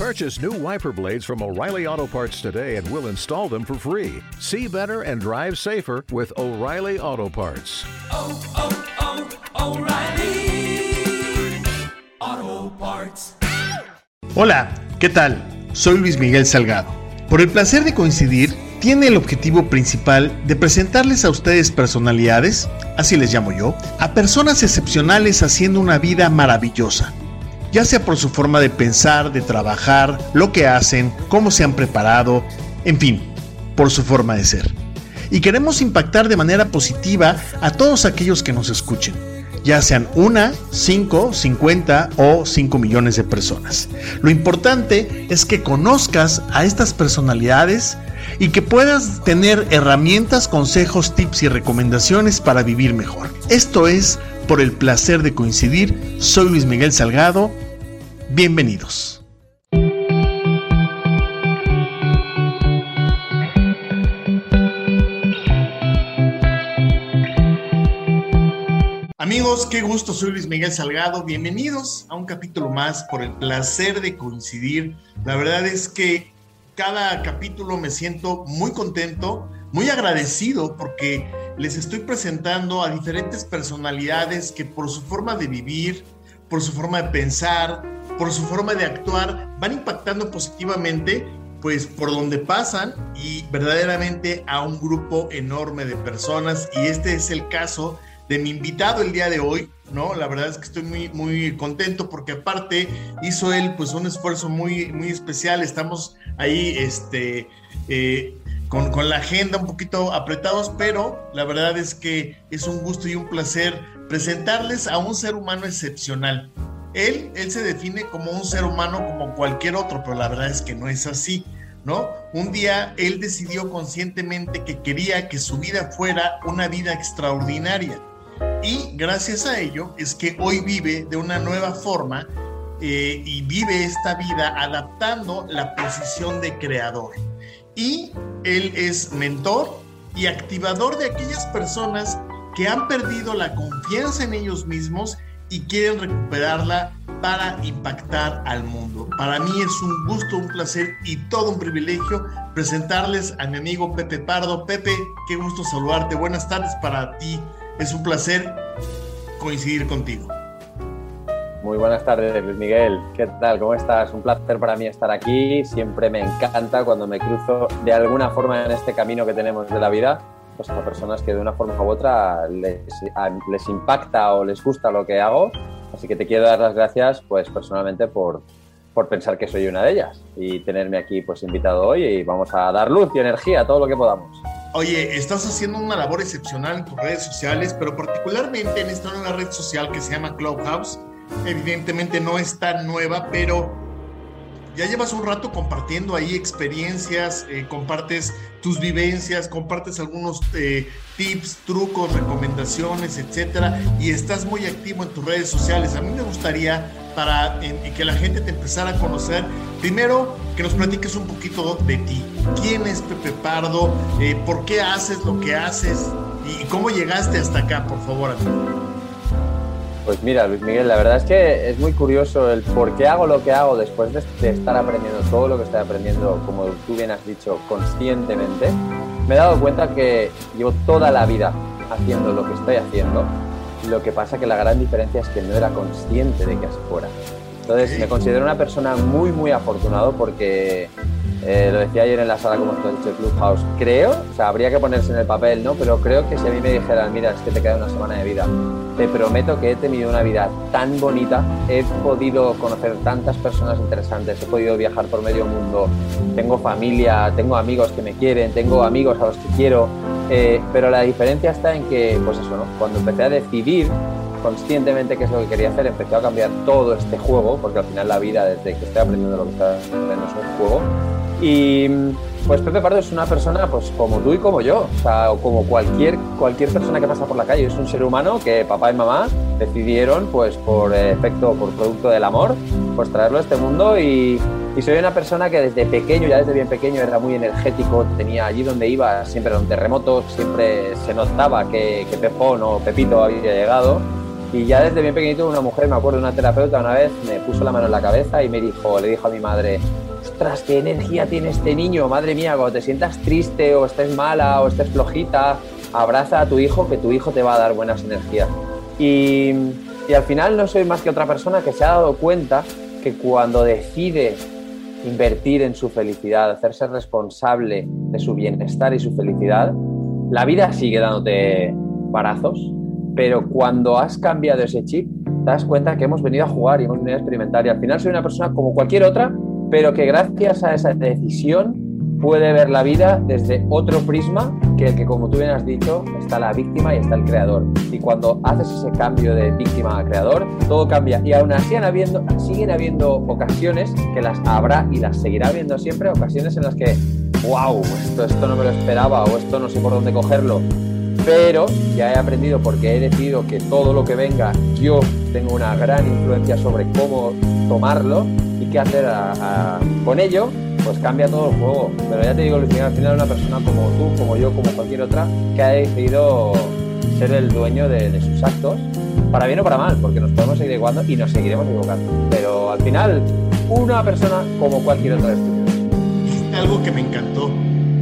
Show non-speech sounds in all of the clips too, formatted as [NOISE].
Purchase new wiper blades from O'Reilly Auto Parts today and we'll install them for free. See better and drive safer with O'Reilly Auto Parts. oh, oh, O'Reilly Auto Parts. Hola, ¿qué tal? Soy Luis Miguel Salgado. Por el placer de coincidir, tiene el objetivo principal de presentarles a ustedes personalidades, así les llamo yo, a personas excepcionales haciendo una vida maravillosa. Ya sea por su forma de pensar, de trabajar, lo que hacen, cómo se han preparado, en fin, por su forma de ser. Y queremos impactar de manera positiva a todos aquellos que nos escuchen ya sean una, cinco, cincuenta o cinco millones de personas. Lo importante es que conozcas a estas personalidades y que puedas tener herramientas, consejos, tips y recomendaciones para vivir mejor. Esto es por el placer de coincidir. Soy Luis Miguel Salgado. Bienvenidos. Amigos, qué gusto, soy Luis Miguel Salgado. Bienvenidos a un capítulo más por el placer de coincidir. La verdad es que cada capítulo me siento muy contento, muy agradecido porque les estoy presentando a diferentes personalidades que por su forma de vivir, por su forma de pensar, por su forma de actuar, van impactando positivamente pues por donde pasan y verdaderamente a un grupo enorme de personas y este es el caso de mi invitado el día de hoy, ¿no? La verdad es que estoy muy, muy contento porque aparte hizo él pues un esfuerzo muy, muy especial. Estamos ahí, este, eh, con, con, la agenda un poquito apretados, pero la verdad es que es un gusto y un placer presentarles a un ser humano excepcional. Él, él se define como un ser humano como cualquier otro, pero la verdad es que no es así. ¿No? Un día él decidió conscientemente que quería que su vida fuera una vida extraordinaria y gracias a ello es que hoy vive de una nueva forma eh, y vive esta vida adaptando la posición de creador. Y él es mentor y activador de aquellas personas que han perdido la confianza en ellos mismos y quieren recuperarla para impactar al mundo. Para mí es un gusto, un placer y todo un privilegio presentarles a mi amigo Pepe Pardo. Pepe, qué gusto saludarte. Buenas tardes para ti. Es un placer coincidir contigo. Muy buenas tardes, Luis Miguel. ¿Qué tal? ¿Cómo estás? Un placer para mí estar aquí. Siempre me encanta cuando me cruzo de alguna forma en este camino que tenemos de la vida, pues a personas que de una forma u otra les, les impacta o les gusta lo que hago. Así que te quiero dar las gracias, pues personalmente, por, por pensar que soy una de ellas y tenerme aquí pues invitado hoy y vamos a dar luz y energía a todo lo que podamos. Oye, estás haciendo una labor excepcional en tus redes sociales, pero particularmente en esta nueva red social que se llama Clubhouse. Evidentemente no es tan nueva, pero ya llevas un rato compartiendo ahí experiencias, eh, compartes tus vivencias, compartes algunos eh, tips, trucos, recomendaciones, etcétera, y estás muy activo en tus redes sociales. A mí me gustaría para que la gente te empezara a conocer. Primero, que nos platiques un poquito de ti. ¿Quién es Pepe Pardo? Eh, ¿Por qué haces lo que haces? ¿Y cómo llegaste hasta acá, por favor, amigo? Pues mira, Luis Miguel, la verdad es que es muy curioso el por qué hago lo que hago después de, estar aprendiendo todo lo que estoy aprendiendo, como tú bien has dicho, conscientemente. Me he dado cuenta que llevo toda la vida haciendo lo que estoy haciendo lo que pasa que la gran diferencia es que no era consciente de que así fuera. Entonces me considero una persona muy, muy afortunado porque, eh, lo decía ayer en la sala como has dicho, Clubhouse, creo, o sea, habría que ponerse en el papel, ¿no? Pero creo que si a mí me dijeran, mira, es que te queda una semana de vida, te prometo que he tenido una vida tan bonita, he podido conocer tantas personas interesantes, he podido viajar por medio mundo, tengo familia, tengo amigos que me quieren, tengo amigos a los que quiero, eh, pero la diferencia está en que, pues eso, ¿no? Cuando empecé a decidir conscientemente qué es lo que quería hacer, empecé a cambiar todo este juego, porque al final la vida, desde que estoy aprendiendo lo que estoy aprendiendo, es un juego. Y pues Pepe Pardo es una persona pues como tú y como yo, o sea, como cualquier, cualquier persona que pasa por la calle. Es un ser humano que papá y mamá decidieron, pues por efecto, por producto del amor, pues traerlo a este mundo y, y soy una persona que desde pequeño, ya desde bien pequeño, era muy energético, tenía allí donde iba, siempre era un terremoto, siempre se notaba que, que Pepón o Pepito había llegado. Y ya desde bien pequeñito una mujer, me acuerdo, una terapeuta una vez me puso la mano en la cabeza y me dijo, le dijo a mi madre, ostras, qué energía tiene este niño, madre mía, cuando te sientas triste o estés mala o estés flojita, abraza a tu hijo que tu hijo te va a dar buenas energías. Y, y al final no soy más que otra persona que se ha dado cuenta que cuando decide invertir en su felicidad, hacerse responsable de su bienestar y su felicidad, la vida sigue dándote barazos, pero cuando has cambiado ese chip, te das cuenta que hemos venido a jugar y hemos venido a experimentar. Y al final soy una persona como cualquier otra, pero que gracias a esa decisión puede ver la vida desde otro prisma que el que, como tú bien has dicho, está la víctima y está el creador. Y cuando haces ese cambio de víctima a creador, todo cambia. Y aún así siguen habiendo ocasiones que las habrá y las seguirá habiendo siempre, ocasiones en las que, wow, esto, esto no me lo esperaba o esto no sé por dónde cogerlo. Pero ya he aprendido porque he decidido que todo lo que venga yo tengo una gran influencia sobre cómo tomarlo y qué hacer con ello pues cambia todo el juego. Pero ya te digo, al final una persona como tú, como yo, como cualquier otra, que ha decidido ser el dueño de, sus actos, para bien o para mal, porque nos podemos seguir equivocando y nos seguiremos equivocando. Pero al final, una persona como cualquier otra de Algo que me encantó,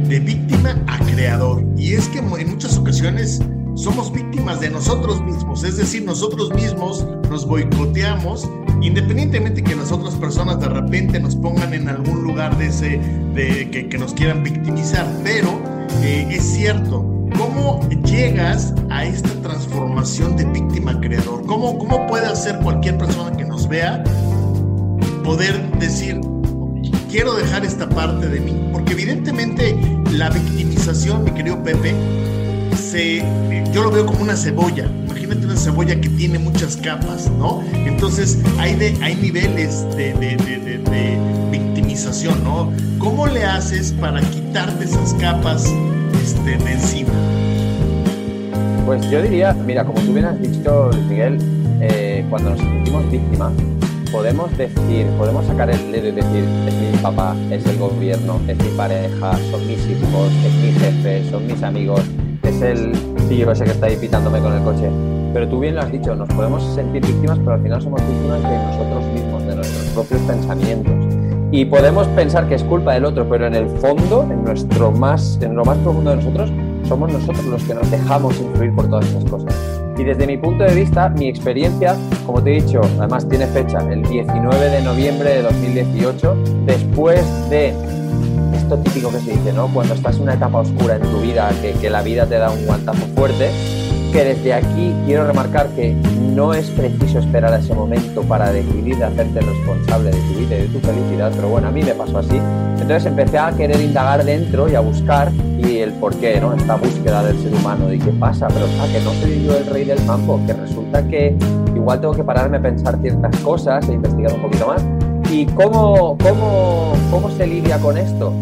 de víctima a creador. Y es que en muchas ocasiones somos víctimas de nosotros mismos, es decir, nosotros mismos nos boicoteamos independientemente que las otras personas de repente nos pongan en algún lugar de ese, de, que, nos quieran victimizar, pero eh, es cierto, ¿cómo llegas a esta transformación de víctima-creador? ¿Cómo, ¿Cómo puede hacer cualquier persona que nos vea poder decir, quiero dejar esta parte de mí? Porque evidentemente la victimización, mi querido Pepe, se, yo lo veo como una cebolla una cebolla que tiene muchas capas, ¿no? Entonces hay, de, hay niveles de, victimización, ¿no? ¿Cómo le haces para quitarte esas capas este, de encima? Pues yo diría, mira, como tú bien dicho, Miguel, eh, cuando nos sentimos víctimas, podemos decir, podemos sacar el dedo y decir, es mi papá, es el gobierno, es mi pareja, son mis hijos, es mi jefe, son mis amigos, es el tío ese que está ahí pitándome con el coche. Pero tú bien lo has dicho, nos podemos sentir víctimas, pero al final somos víctimas de nosotros mismos, de nuestros propios pensamientos. Y podemos pensar que es culpa del otro, pero en el fondo, en, nuestro más, en lo más profundo de nosotros, somos nosotros los que nos dejamos influir por todas estas cosas. Y desde mi punto de vista, mi experiencia, como te he dicho, además tiene fecha, el 19 de noviembre de 2018, después de esto típico que se dice, ¿no? Cuando estás en una etapa oscura en tu vida, que, que la vida te da un guantazo fuerte, que desde aquí quiero remarcar que no es preciso esperar a ese momento para decidir hacerte responsable de tu vida y de tu felicidad, pero bueno, a mí me pasó así. Entonces empecé a querer indagar dentro y a buscar y el por qué, ¿no? Esta búsqueda del ser humano, de qué pasa, pero sea, que no soy yo el rey del mambo, que resulta que igual tengo que pararme a pensar ciertas cosas e investigar un poquito más. ¿Y cómo, cómo, cómo se lidia con esto?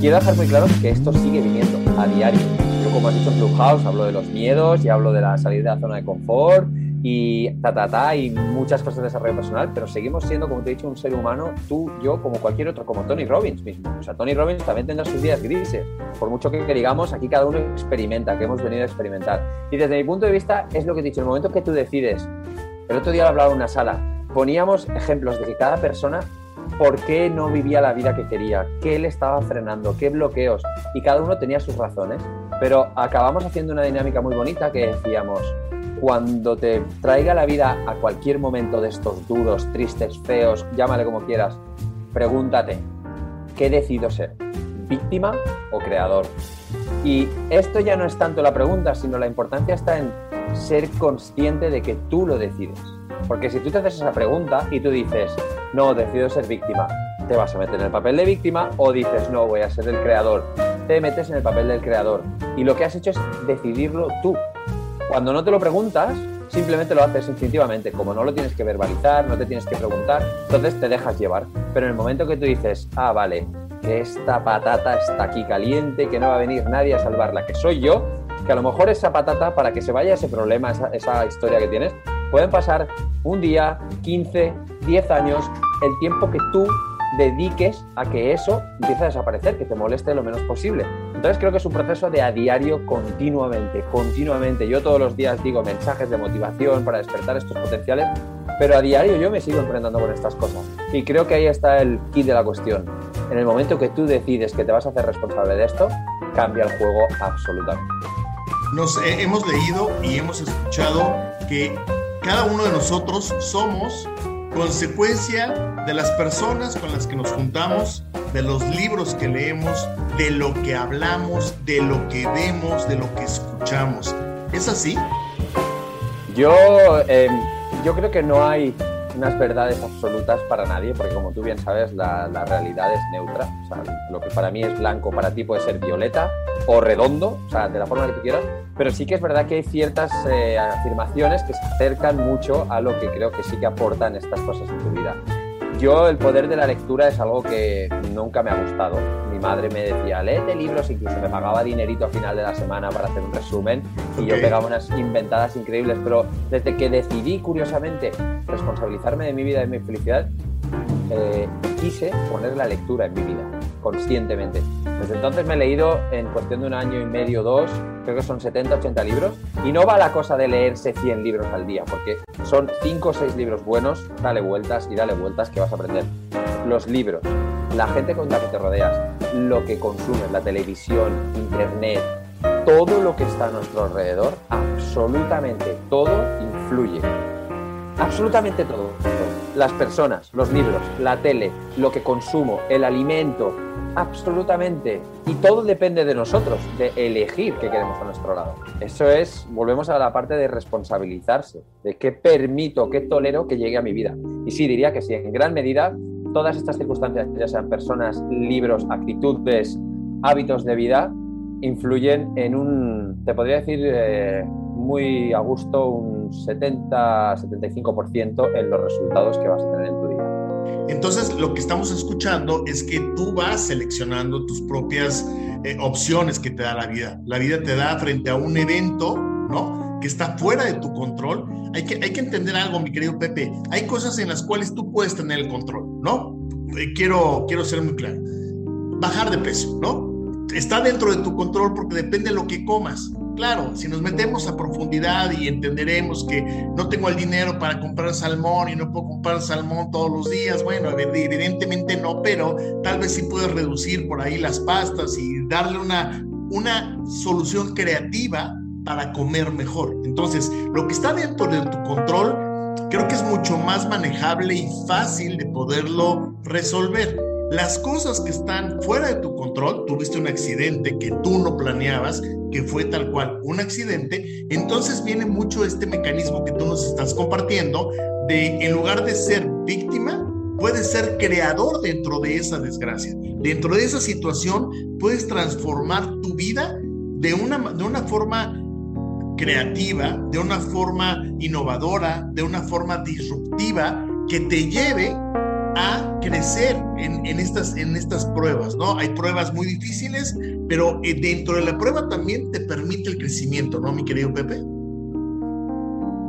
Quiero dejar muy claro que esto sigue viniendo a diario como has dicho en Clubhouse, hablo de los miedos y hablo de la salida de la zona de confort y ta, ta, ta, y muchas cosas de desarrollo personal, pero seguimos siendo, como te he dicho, un ser humano, tú, yo, como cualquier otro, como Tony Robbins mismo. O sea, Tony Robbins también tendrá sus días grises. Por mucho que, digamos, aquí cada uno experimenta, que hemos venido a experimentar. Y desde mi punto de vista, es lo que he dicho, el momento que tú decides, el otro día lo hablaba en una sala, poníamos ejemplos de que cada persona por qué no vivía la vida que quería, qué le estaba frenando, qué bloqueos, y cada uno tenía sus razones. Pero acabamos haciendo una dinámica muy bonita que decíamos, cuando te traiga la vida a cualquier momento de estos duros, tristes, feos, llámale como quieras, pregúntate, ¿qué decido ser? ¿Víctima o creador? Y esto ya no es tanto la pregunta, sino la importancia está en ser consciente de que tú lo decides. Porque si tú te haces esa pregunta y tú dices, no, decido ser víctima, te vas a meter en el papel de víctima o dices, no, voy a ser el creador, te metes en el papel del creador. Y lo que has hecho es decidirlo tú. Cuando no te lo preguntas, simplemente lo haces instintivamente. Como no lo tienes que verbalizar, no te tienes que preguntar, entonces te dejas llevar. Pero en el momento que tú dices, ah, vale, que esta patata está aquí caliente, que no va a venir nadie a salvarla, que soy yo, que a lo mejor esa patata, para que se vaya ese problema, esa, esa historia que tienes, pueden pasar un día, 15, 10 años, el tiempo que tú dediques a que eso empiece a desaparecer, que te moleste lo menos posible. Entonces creo que es un proceso de a diario continuamente, continuamente. Yo todos los días digo mensajes de motivación para despertar estos potenciales, pero a diario yo me sigo enfrentando con estas cosas. Y creo que ahí está el kit de la cuestión. En el momento que tú decides que te vas a hacer responsable de esto, cambia el juego absolutamente. Nos hemos leído y hemos escuchado que cada uno de nosotros somos consecuencia de las personas con las que nos juntamos, de los libros que leemos, de lo que hablamos, de lo que vemos, de lo que escuchamos. ¿Es así? Yo, eh, yo creo que no hay unas verdades absolutas para nadie, porque como tú bien sabes, la, la, realidad es neutra. O sea, lo que para mí es blanco, para ti puede ser violeta o redondo, o sea, de la forma que tú quieras. Pero sí que es verdad que hay ciertas eh, afirmaciones que se acercan mucho a lo que creo que sí que aportan estas cosas en tu vida. Yo el poder de la lectura es algo que nunca me ha gustado. Mi madre me decía, léete libros, incluso me pagaba dinerito a final de la semana para hacer un resumen y yo pegaba unas inventadas increíbles, pero desde que decidí, curiosamente, responsabilizarme de mi vida y de mi felicidad, eh, quise poner la lectura en mi vida, conscientemente. Desde entonces me he leído en cuestión de un año y medio, dos, creo que son 70, 80 libros, y no va la cosa de leerse 100 libros al día, porque son 5 o 6 libros buenos, dale vueltas y dale vueltas que vas a aprender. Los libros, la gente con la que te rodeas, lo que consumes, la televisión, internet, todo lo que está a nuestro alrededor, absolutamente todo influye. Absolutamente todo. Las personas, los libros, la tele, lo que consumo, el alimento, absolutamente. Y todo depende de nosotros, de elegir qué queremos a nuestro lado. Eso es, volvemos a la parte de responsabilizarse, de qué permito, qué tolero que llegue a mi vida. Y sí, diría que sí, en gran medida, todas estas circunstancias, ya sean personas, libros, actitudes, hábitos de vida, influyen en un, te podría decir eh, muy a gusto, un 70-75% en los resultados que vas a tener en tu día. Entonces, lo que estamos escuchando es que tú vas seleccionando tus propias eh, opciones que te da la vida. La vida te da frente a un evento, ¿no? Que está fuera de tu control. Hay que, hay que entender algo, mi querido Pepe. Hay cosas en las cuales tú puedes tener el control, ¿no? Eh, quiero, quiero ser muy claro. Bajar de peso, ¿no? Está dentro de tu control porque depende de lo que comas. Claro, si nos metemos a profundidad y entenderemos que no tengo el dinero para comprar salmón y no puedo comprar salmón todos los días, bueno, evidentemente no, pero tal vez sí puedes reducir por ahí las pastas y darle una, una solución creativa para comer mejor. Entonces, lo que está dentro de tu control, creo que es mucho más manejable y fácil de poderlo resolver. Las cosas que están fuera de tu control, tuviste un accidente que tú no planeabas, que fue tal cual un accidente, entonces viene mucho este mecanismo que tú nos estás compartiendo de en lugar de ser víctima, puedes ser creador dentro de esa desgracia. Dentro de esa situación puedes transformar tu vida de una, de una forma creativa, de una forma innovadora, de una forma disruptiva que te lleve a crecer en, estas, en estas pruebas, ¿no? Hay pruebas muy difíciles, pero eh, dentro de la prueba también te permite el crecimiento, ¿no, mi querido Pepe?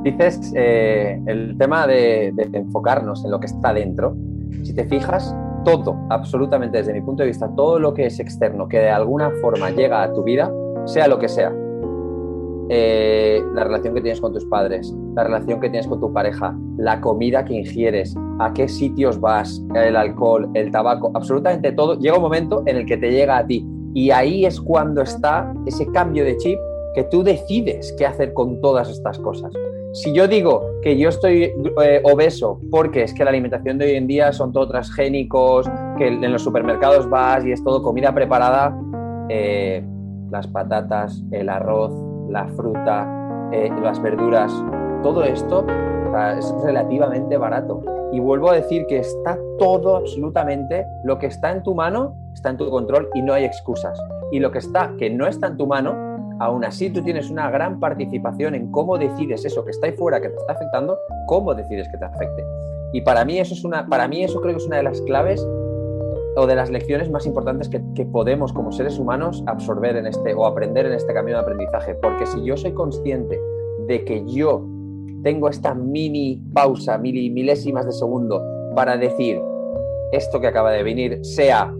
Dices eh, el tema de, de, enfocarnos en lo que está dentro. Si te fijas, todo, absolutamente desde mi punto de vista, todo lo que es externo, que de alguna forma llega a tu vida, sea lo que sea, eh, la relación que tienes con tus padres, la relación que tienes con tu pareja, la comida que ingieres, a qué sitios vas, el alcohol, el tabaco, absolutamente todo, llega un momento en el que te llega a ti. Y ahí es cuando está ese cambio de chip que tú decides qué hacer con todas estas cosas. Si yo digo que yo estoy eh, obeso porque es que la alimentación de hoy en día son todos transgénicos, que en los supermercados vas y es todo comida preparada, eh, las patatas, el arroz, la fruta, eh, las verduras, todo esto es relativamente barato. Y vuelvo a decir que está todo absolutamente, lo que está en tu mano está en tu control y no hay excusas. Y lo que está, que no está en tu mano, aún así tú tienes una gran participación en cómo decides eso que está ahí fuera, que te está afectando, cómo decides que te afecte. Y para mí eso es una, para mí eso creo que es una de las claves o de las lecciones más importantes que, podemos como seres humanos absorber en este o aprender en este camino de aprendizaje. Porque si yo soy consciente de que yo tengo esta mini pausa, mil, milésimas de segundo para decir, esto que acaba de venir, sea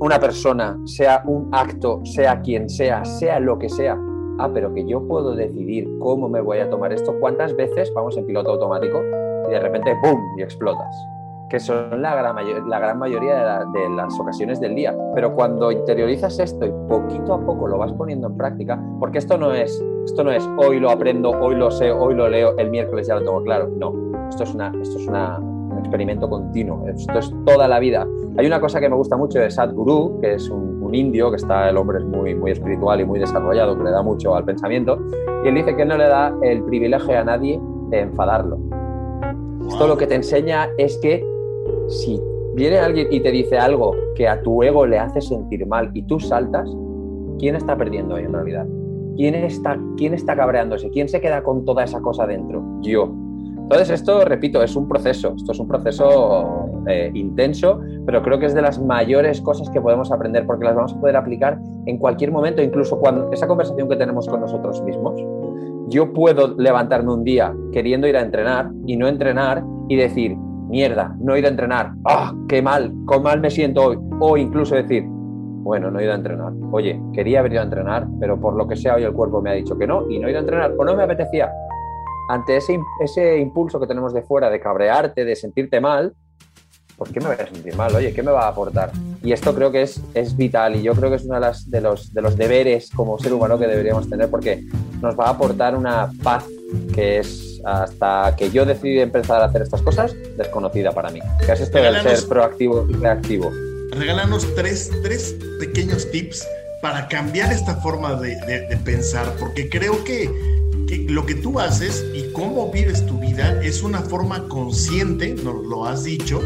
una persona, sea un acto, sea quien sea, sea lo que sea, ah, pero que yo puedo decidir cómo me voy a tomar esto, cuántas veces vamos en piloto automático y de repente, ¡boom!, y explotas que son la gran, la gran mayoría de, las ocasiones del día. Pero cuando interiorizas esto y poquito a poco lo vas poniendo en práctica, porque esto no es, esto no es hoy lo aprendo, hoy lo sé, hoy lo leo, el miércoles ya lo tengo claro. No, esto es, una, esto es una, un experimento continuo, esto es toda la vida. Hay una cosa que me gusta mucho de Sadhguru, que es un, indio, que está, el hombre es muy, muy espiritual y muy desarrollado, que le da mucho al pensamiento, y él dice que no le da el privilegio a nadie de enfadarlo. Esto lo que te enseña es que si viene alguien y te dice algo que a tu ego le hace sentir mal y tú saltas, ¿quién está perdiendo ahí en realidad? ¿Quién está, ¿Quién está cabreándose? ¿Quién se queda con toda esa cosa dentro? Yo. Entonces esto, repito, es un proceso, esto es un proceso eh, intenso, pero creo que es de las mayores cosas que podemos aprender porque las vamos a poder aplicar en cualquier momento, incluso cuando esa conversación que tenemos con nosotros mismos. Yo puedo levantarme un día queriendo ir a entrenar y no entrenar y decir, mierda, no he ido a entrenar, ah, qué mal, qué mal me siento hoy, o incluso decir, bueno, no he ido a entrenar, oye, quería haber ido a entrenar, pero por lo que sea hoy el cuerpo me ha dicho que no y no he ido a entrenar, o no me apetecía. Ante ese, ese impulso que tenemos de fuera de cabrearte, de sentirte mal, ¿por qué me voy a sentir mal? Oye, ¿qué me va a aportar? Y esto creo que es, es vital y yo creo que es uno de, de, los, de los deberes como ser humano que deberíamos tener porque nos va a aportar una paz que es hasta que yo decidí empezar a hacer estas cosas, desconocida para mí. ¿Qué es esto del ser proactivo y reactivo? Regálanos tres, tres pequeños tips para cambiar esta forma de, de, pensar, porque creo que, que, lo que tú haces y cómo vives tu vida es una forma consciente, nos lo has dicho,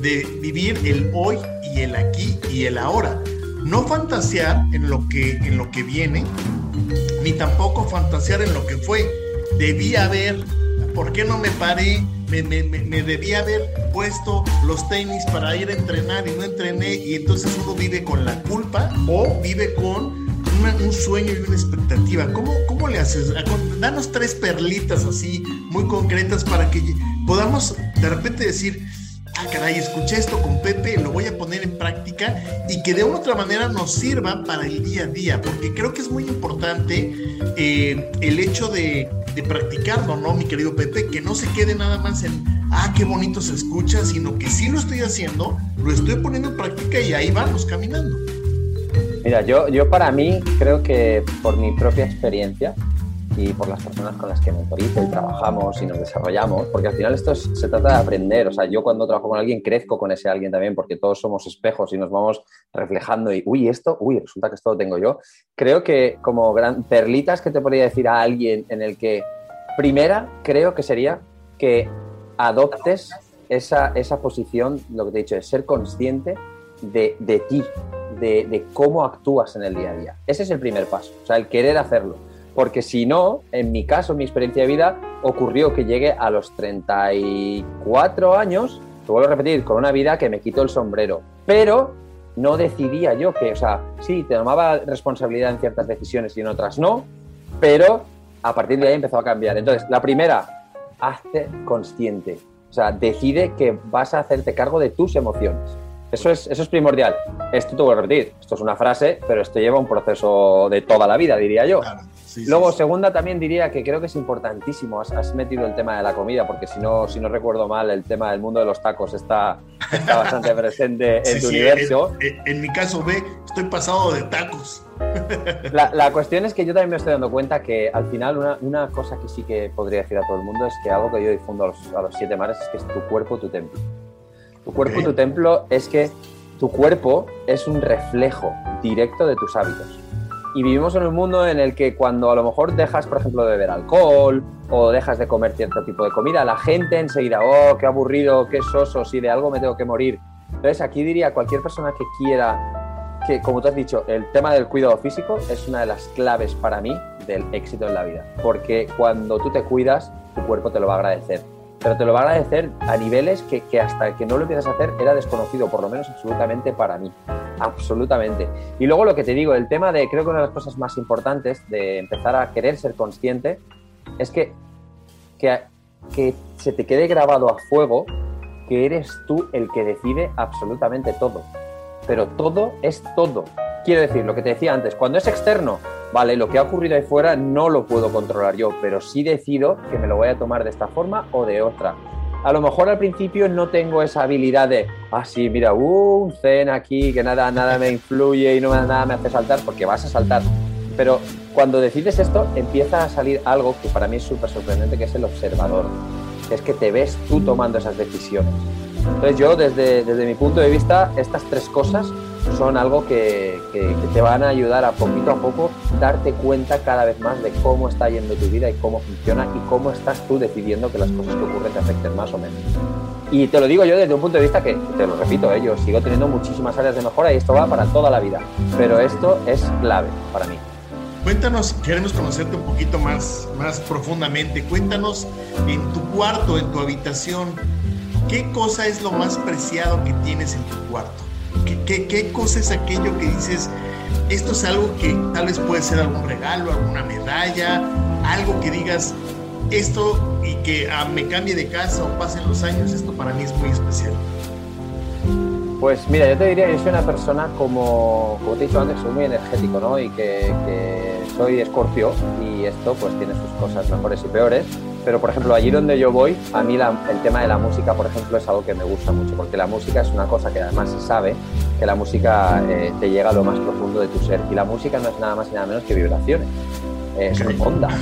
de vivir el hoy y el aquí y el ahora. No fantasear en lo que, en lo que viene, ni tampoco fantasear en lo que fue debí haber, ¿por qué no me paré? Me, me, me, debía haber puesto los tenis para ir a entrenar y no entrené y entonces uno vive con la culpa o vive con un sueño y una expectativa. ¿Cómo, ¿Cómo le haces? Danos tres perlitas así muy concretas para que podamos de repente decir, ah, caray, escuché esto con Pepe, lo voy a poner en práctica y que de una u otra manera nos sirva para el día a día, porque creo que es muy importante eh, el hecho de de practicarlo, ¿no, mi querido Pepe? Que no se quede nada más en, ah, qué bonito se escucha, sino que sí lo estoy haciendo, lo estoy poniendo en práctica y ahí vamos caminando. Mira, yo, yo para mí creo que por mi propia experiencia y por las personas con las que mentorizo y trabajamos y nos desarrollamos, porque al final esto se trata de aprender, o sea, yo cuando trabajo con alguien crezco con ese alguien también, porque todos somos espejos y nos vamos reflejando y, uy, esto, uy, resulta que esto lo tengo yo. Creo que como gran perlitas que te podría decir a alguien en el que, primera, creo que sería que adoptes esa, esa posición, lo que te he dicho, de ser consciente de, de ti, de, de cómo actúas en el día a día. Ese es el primer paso, o sea, el querer hacerlo porque si no, en mi caso, en mi experiencia de vida, ocurrió que llegué a los 34 años, te vuelvo a repetir, con una vida que me quitó el sombrero, pero no decidía yo que, o sea, sí, te tomaba responsabilidad en ciertas decisiones y en otras no, pero a partir de ahí empezó a cambiar. Entonces, la primera, hazte consciente, o sea, decide que vas a hacerte cargo de tus emociones. Eso es, eso es primordial. Esto te voy a repetir, esto es una frase, pero esto lleva un proceso de toda la vida, diría yo. Luego, segunda, también diría que creo que es importantísimo. Has, metido el tema de la comida, porque si no, si no recuerdo mal, el tema del mundo de los tacos está, está bastante [LAUGHS] presente en tu universo. En, mi caso, ve, estoy pasado de tacos. [LAUGHS] La, la, cuestión es que yo también me estoy dando cuenta que al final una, una, cosa que sí que podría decir a todo el mundo es que algo que yo difundo a los, a los siete mares es que es tu cuerpo, tu templo. Tu cuerpo, tu templo es que tu cuerpo es un reflejo directo de tus hábitos. Y vivimos en un mundo en el que cuando a lo mejor dejas, por ejemplo, de beber alcohol o dejas de comer cierto tipo de comida, la gente enseguida, oh, qué aburrido, qué soso, si de algo me tengo que morir. Entonces aquí diría cualquier persona que quiera, que como tú has dicho, el tema del cuidado físico es una de las claves para mí del éxito en la vida, porque cuando tú te cuidas, tu cuerpo te lo va a agradecer pero te lo va a agradecer a niveles que, que, hasta que no lo empiezas a hacer era desconocido, por lo menos absolutamente para mí. Absolutamente. Y luego lo que te digo, el tema de, creo que una de las cosas más importantes de empezar a querer ser consciente es que, que, que se te quede grabado a fuego que eres tú el que decide absolutamente todo. Pero todo es todo. Quiero decir, lo que te decía antes, cuando es externo, vale, lo que ha ocurrido ahí fuera no lo puedo controlar yo, pero sí decido que me lo voy a tomar de esta forma o de otra. A lo mejor al principio no tengo esa habilidad de, ah, sí, mira, uh, un zen aquí, que nada, nada me influye y no nada me hace saltar, porque vas a saltar. Pero cuando decides esto, empieza a salir algo que para mí es súper sorprendente, que es el observador. Es que te ves tú tomando esas decisiones. Entonces yo, desde, desde mi punto de vista, estas tres cosas son algo que, te van a ayudar a poquito a poco darte cuenta cada vez más de cómo está yendo tu vida y cómo funciona y cómo estás tú decidiendo que las cosas que ocurren te afecten más o menos. Y te lo digo yo desde un punto de vista que, te lo repito, ¿eh? yo sigo teniendo muchísimas áreas de mejora y esto va para toda la vida, pero esto es clave para mí. Cuéntanos, queremos conocerte un poquito más, más profundamente. Cuéntanos en tu cuarto, en tu habitación, ¿qué cosa es lo más preciado que tienes en tu cuarto? ¿Qué, cosa es aquello que dices, esto es algo que tal vez puede ser algún regalo, alguna medalla, algo que digas, esto y que ah, me cambie de casa o pasen los años, esto para mí es muy especial? Pues mira, yo te diría, yo soy una persona como, como te he dicho antes, soy muy energético, ¿no? Y que, soy escorpio y esto pues tiene sus cosas mejores y peores pero por ejemplo, allí donde yo voy, a mí el tema de la música, por ejemplo, es algo que me gusta mucho, porque la música es una cosa que además se sabe que la música eh, te llega a lo más profundo de tu ser. Y la música no es nada más y nada menos que vibraciones, eh, son ondas.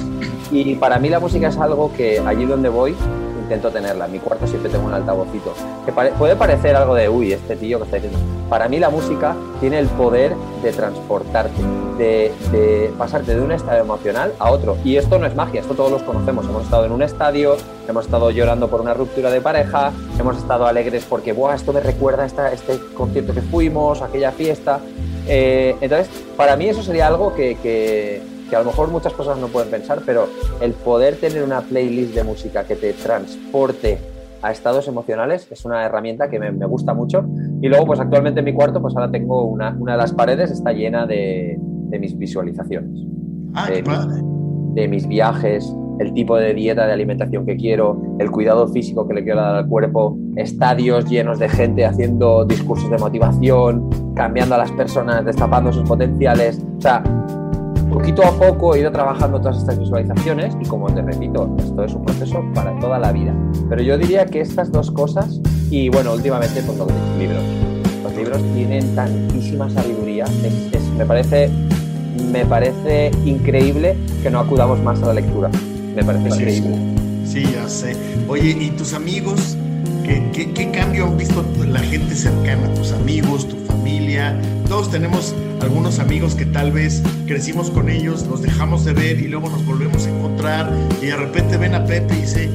Y para mí la música es algo que allí donde voy intento tenerla. En mi cuarto siempre tengo un altavocito. Que puede parecer algo de, uy, este tío que está diciendo. Para mí la música tiene el poder de transportarte, de, pasarte de un estado emocional a otro. Y esto no es magia, esto todos los conocemos. Hemos estado en un estadio, hemos estado llorando por una ruptura de pareja, hemos estado alegres porque, Buah, esto me recuerda a este concierto que fuimos, aquella fiesta. Eh, entonces, para mí eso sería algo que que a lo mejor muchas personas no pueden pensar, pero el poder tener una playlist de música que te transporte a estados emocionales es una herramienta que me, gusta mucho. Y luego, pues actualmente en mi cuarto, pues ahora tengo una, una de las paredes, está llena de, de mis visualizaciones. Ah, de, padre. de mis viajes, el tipo de dieta, de alimentación que quiero, el cuidado físico que le quiero dar al cuerpo, estadios llenos de gente haciendo discursos de motivación, cambiando a las personas, destapando sus potenciales. O sea, poquito a poco he ido trabajando todas estas visualizaciones y como te repito, esto es un proceso para toda la vida. Pero yo diría que estas dos cosas, y bueno, últimamente pues los libros. Los libros tienen tantísima sabiduría, me, parece, me parece increíble que no acudamos más a la lectura. Me parece increíble. Sí, ya sé. Oye, ¿y tus amigos? ¿Qué, qué, cambio han visto la gente cercana? ¿Tus amigos, tu familia? Todos tenemos algunos amigos que tal vez crecimos con ellos, nos dejamos de ver y luego nos volvemos a encontrar y de repente ven a Pepe y dice,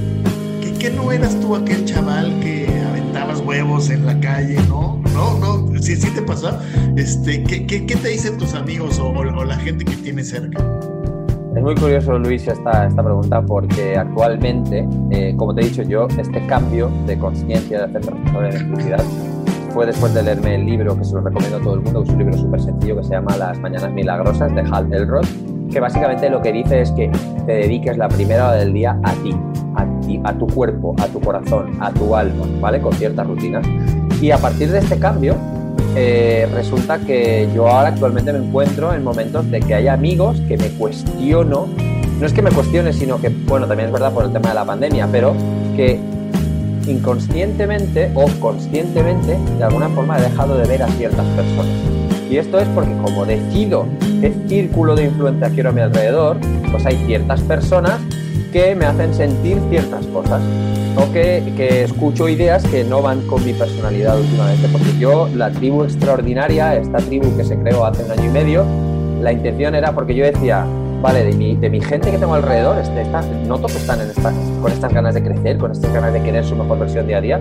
¿qué, qué no eras tú aquel chaval que aventabas huevos en la calle, no? No, no, sí, sí te pasó. Este, ¿qué, qué, qué te dicen tus amigos o, o, la gente que tienes cerca? Es muy curioso, Luis, esta, esta pregunta porque actualmente, eh, como te he dicho yo, este cambio de conciencia de hacer responsable de electricidad fue después de leerme el libro, que se lo recomiendo a todo el mundo, es un libro súper sencillo que se llama Las Mañanas Milagrosas de Hal Elrod, que básicamente lo que dice es que te dediques la primera hora del día a ti, a ti, a tu cuerpo, a tu corazón, a tu alma, ¿vale? Con ciertas rutinas. Y a partir de este cambio, eh, resulta que yo ahora actualmente me encuentro en momentos de que hay amigos que me cuestiono, no es que me cuestione, sino que, bueno, también es verdad por el tema de la pandemia, pero que inconscientemente o conscientemente de alguna forma he dejado de ver a ciertas personas. Y esto es porque como decido qué círculo de influencia quiero a mi alrededor, pues hay ciertas personas que me hacen sentir ciertas cosas o que, que, escucho ideas que no van con mi personalidad últimamente. Porque yo, la tribu extraordinaria, esta tribu que se creó hace un año y medio, la intención era porque yo decía, vale, de mi, gente que tengo alrededor, este, noto que están en con estas ganas de crecer, con estas ganas de querer su mejor versión día a día.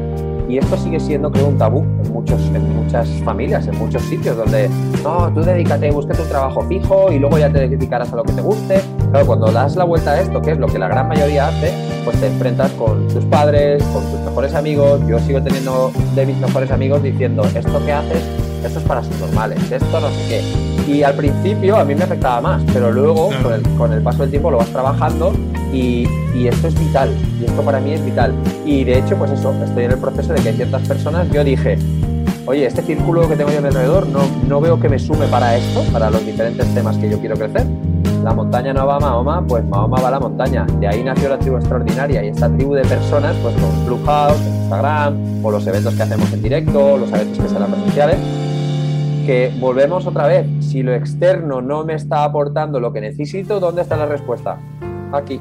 Y esto sigue siendo, creo, un tabú en, muchos, en muchas familias, en muchos sitios, donde, no, tú dedícate, búscate un trabajo fijo y luego ya te dedicarás a lo que te guste. Claro, cuando das la vuelta a esto, que es lo que la gran mayoría hace, pues te enfrentas con tus padres, con tus mejores amigos. Yo sigo teniendo de mis mejores amigos diciendo, esto que haces esto es para normales, esto no sé qué. Y al principio a mí me afectaba más, pero luego con, el, paso del tiempo lo vas trabajando Y, esto es vital, y esto para mí es vital. Y de hecho, pues eso, estoy en el proceso de que hay ciertas personas, yo dije, oye, este círculo que tengo yo alrededor no, no veo que me sume para esto, para los diferentes temas que yo quiero crecer. La montaña no va a Mahoma, pues Mahoma va a la montaña. De ahí nació la tribu extraordinaria y esta tribu de personas, pues con Clubhouse, Instagram, o los eventos que hacemos en directo, los eventos que serán presenciales, que volvemos otra vez. Si lo externo no me está aportando lo que necesito, ¿dónde está la respuesta? Aquí,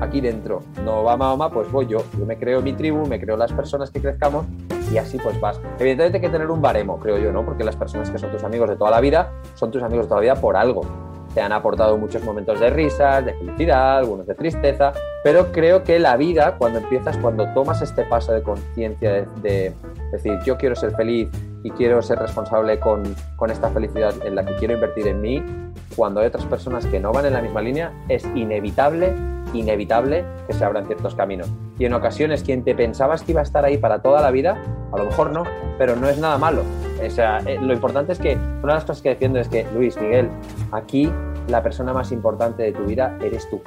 aquí dentro. No va Mahoma, pues voy yo. Yo me creo mi tribu, me creo las personas que crezcamos y así pues vas. Evidentemente hay que tener un baremo, creo yo, ¿no? Porque las personas que son tus amigos de toda la vida son tus amigos de toda la vida por algo. Te han aportado muchos momentos de risas, de felicidad, algunos de tristeza, pero creo que la vida, cuando empiezas, cuando tomas este paso de conciencia de, de, decir, yo quiero ser feliz y quiero ser responsable con, con esta felicidad en la que quiero invertir en mí, cuando hay otras personas que no van en la misma línea, es inevitable inevitable que se abran ciertos caminos. Y en ocasiones quien te pensabas que iba a estar ahí para toda la vida, a lo mejor no, pero no es nada malo. O sea, eh, lo importante es que una de las cosas que defiendo es que, Luis, Miguel, aquí la persona más importante de tu vida eres tú.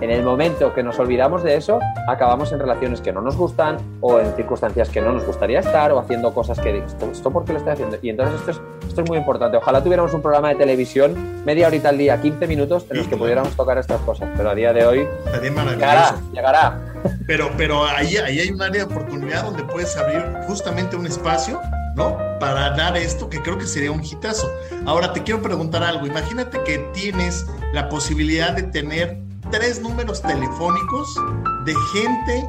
En el momento que nos olvidamos de eso, acabamos en relaciones que no nos gustan o en circunstancias que no nos gustaría estar o haciendo cosas que esto, esto por qué lo estoy haciendo. Y entonces esto es, esto es muy importante. Ojalá tuviéramos un programa de televisión media horita al día, 15 minutos en los que pudiéramos tocar estas cosas. Pero a día de hoy llegará, llegará. Pero, pero ahí, ahí hay un área de oportunidad donde puedes abrir justamente un espacio ¿no? Para dar esto, que creo que sería un hitazo. Ahora te quiero preguntar algo. Imagínate que tienes la posibilidad de tener tres números telefónicos de gente,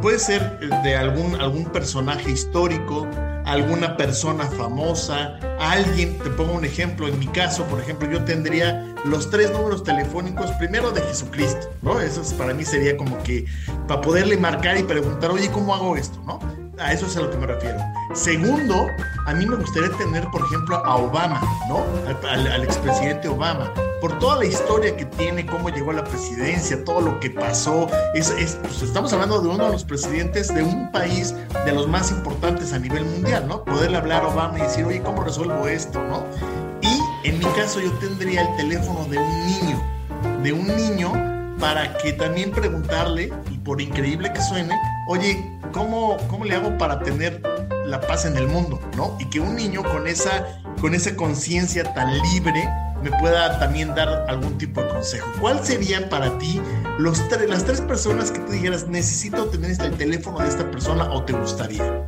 puede ser de algún, algún personaje histórico, alguna persona famosa, alguien, te pongo un ejemplo, en mi caso, por ejemplo, yo tendría los tres números telefónicos, primero de Jesucristo, ¿no? Eso para mí sería como que para poderle marcar y preguntar, oye, ¿cómo hago esto, no? A eso es a lo que me refiero. Segundo, a mí me gustaría tener, por ejemplo, a Obama, ¿no? Al, al expresidente Obama por toda la historia que tiene, cómo llegó a la presidencia, todo lo que pasó. Es, es pues estamos hablando de uno de los presidentes de un país de los más importantes a nivel mundial, ¿no? Poderle hablar a Obama y decir, oye, ¿cómo resuelvo esto, no? Y en mi caso yo tendría el teléfono de un niño, de un niño para que también preguntarle, y por increíble que suene, oye, ¿cómo, cómo le hago para tener la paz en el mundo, ¿no? Y que un niño con esa, con esa conciencia tan libre me pueda también dar algún tipo de consejo. ¿Cuál serían para ti los las tres personas que tú dijeras, necesito tener el teléfono de esta persona o te gustaría?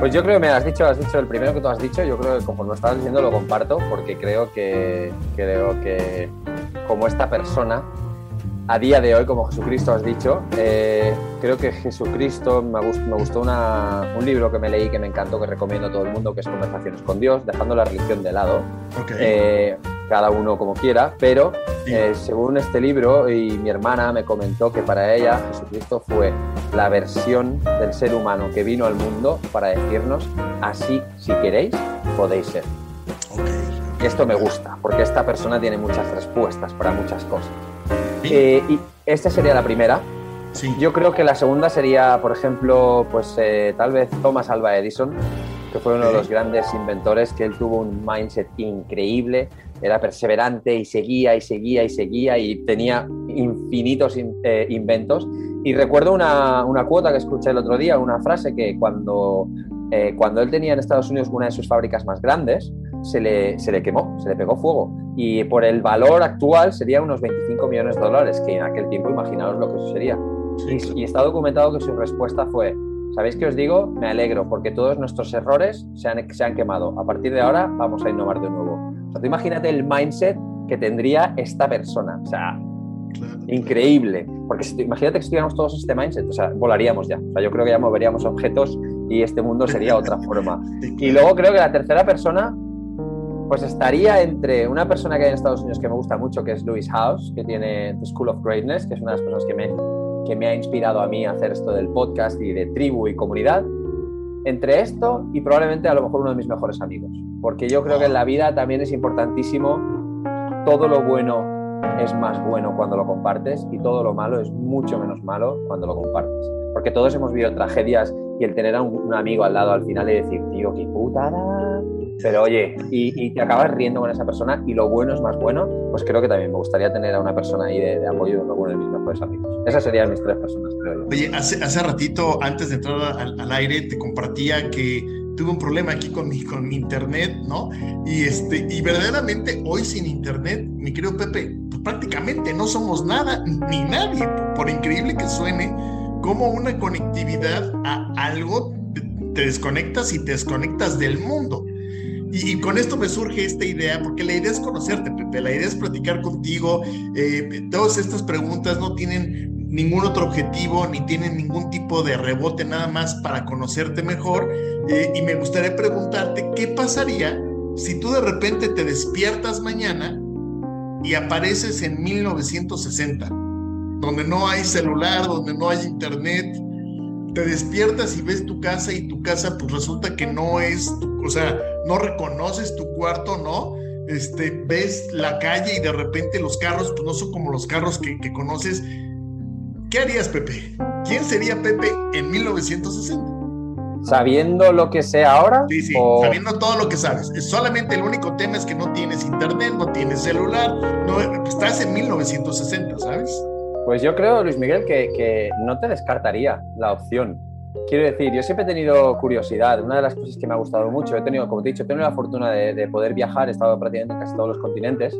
Pues yo creo que me has dicho, has dicho el primero que tú has dicho, yo creo que como lo estabas diciendo lo comparto porque creo que creo que como esta persona a día de hoy, como Jesucristo has dicho, eh, creo que Jesucristo, me, gustó, me gustó una, un libro que me leí que me encantó, que recomiendo a todo el mundo, que es Conversaciones con Dios, dejando la religión de lado, Okay. eh, cada uno como quiera, pero Sí. eh, según este libro, y mi hermana me comentó que para ella Jesucristo fue la versión del ser humano que vino al mundo para decirnos, así si queréis, podéis ser. Ok. Y esto me gusta, porque esta persona tiene muchas respuestas para muchas cosas. Sí. Eh, y esta sería la primera. sí. Yo creo que la segunda sería, por ejemplo, pues eh, tal vez Thomas Alva Edison, que fue uno de los grandes inventores, que él tuvo un mindset increíble, era perseverante y seguía y seguía y seguía y tenía infinitos in- eh, inventos. Y recuerdo una, una cuota que escuché el otro día, una frase que cuando, eh, cuando él tenía en Estados Unidos una de sus fábricas más grandes, se le, se le quemó, se le pegó fuego. Y por el valor actual sería unos 25 millones de dólares, que en aquel tiempo imaginaos lo que eso sería. Sí, Y, y está documentado que su respuesta fue, ¿sabéis qué os digo? Me alegro porque todos nuestros errores se han, se han quemado. A partir de ahora vamos a innovar de nuevo. O sea, tú imagínate el mindset que tendría esta persona. O sea, claro. increíble. Porque si, imagínate que estuviéramos todos este mindset, o sea, volaríamos ya. O sea, yo creo que ya moveríamos objetos y este mundo sería otra [LAUGHS] forma. Y luego creo que la tercera persona, pues estaría entre una persona que hay en Estados Unidos que me gusta mucho, que es Louis House, que tiene The School of Greatness, que es una de las personas que me, que me ha inspirado a mí a hacer esto del podcast y de tribu y comunidad. Entre esto y probablemente a lo mejor uno de mis mejores amigos. Porque yo creo que en la vida también es importantísimo todo lo bueno es más bueno cuando lo compartes y todo lo malo es mucho menos malo cuando lo compartes. Porque todos hemos vivido tragedias y el tener a un, amigo al lado al final y decir, tío, qué putada. Pero oye, y, y, te acabas riendo con esa persona y lo bueno es más bueno, pues creo que también me gustaría tener a una persona ahí de, de apoyo, uno de mis mejores amigos. Esas serían mis tres personas, creo yo. Oye, hace, hace ratito, antes de entrar al, al aire, te compartía que tuve un problema aquí con mi, con mi internet, ¿no? Y, este, y verdaderamente hoy sin internet, mi querido Pepe, pues prácticamente no somos nada ni nadie, por, por increíble que suene, como una conectividad a algo te desconectas y te desconectas del mundo. Y, y, con esto me surge esta idea, porque la idea es conocerte, Pepe, la idea es platicar contigo. Eh, todas estas preguntas no tienen ningún otro objetivo, ni tienen ningún tipo de rebote, nada más para conocerte mejor. Eh, y me gustaría preguntarte, ¿qué pasaría si tú de repente te despiertas mañana y apareces en 1960, donde no hay celular, donde no hay internet? Te despiertas y ves tu casa y tu casa pues resulta que no es, tu, o sea, no reconoces tu cuarto, ¿no? Este, ves la calle y de repente los carros pues no son como los carros que, que conoces. ¿Qué harías, Pepe? ¿Quién sería Pepe en 1960? ¿Sabiendo lo que sé ahora? Sí, sí, o... sabiendo todo lo que sabes. Solamente el único tema es que no tienes internet, no tienes celular, no, estás en 1960, ¿sabes? Pues yo creo, Luis Miguel, que, que, no te descartaría la opción. Quiero decir, yo siempre he tenido curiosidad. Una de las cosas que me ha gustado mucho, he tenido, como te he dicho, he tenido la fortuna de, de poder viajar, he estado prácticamente en casi todos los continentes.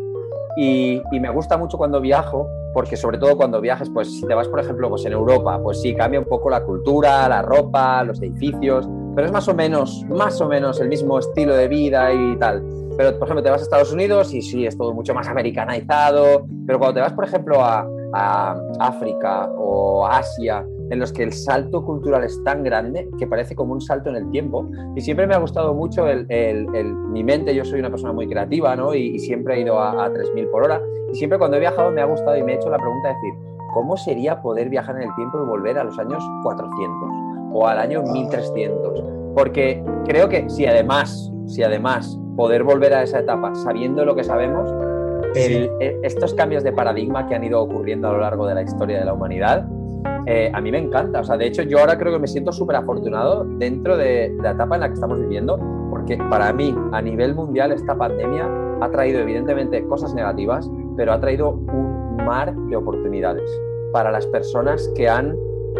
Y, y, me gusta mucho cuando viajo, porque sobre todo cuando viajes, pues si te vas, por ejemplo, pues en Europa, pues sí, cambia un poco la cultura, la ropa, los edificios, pero es más o menos, más o menos el mismo estilo de vida y tal. Pero, por ejemplo, te vas a Estados Unidos y sí, es todo mucho más americanizado, pero cuando te vas, por ejemplo, a, a África o Asia, en los que el salto cultural es tan grande que parece como un salto en el tiempo. Y siempre me ha gustado mucho mi mente, yo soy una persona muy creativa, ¿no? Y, y siempre he ido a, a 3.000 por hora. Y siempre cuando he viajado me ha gustado y me he hecho la pregunta de decir, ¿cómo sería poder viajar en el tiempo y volver a los años 400 o al año 1300? Porque creo que si además, si además poder volver a esa etapa sabiendo lo que sabemos, el, estos cambios de paradigma que han ido ocurriendo a lo largo de la historia de la humanidad, eh, a mí me encanta. O sea, de hecho, yo ahora creo que me siento súper afortunado dentro de, de, la etapa en la que estamos viviendo, porque para mí, a nivel mundial, esta pandemia ha traído evidentemente cosas negativas, pero ha traído un mar de oportunidades para las personas que han,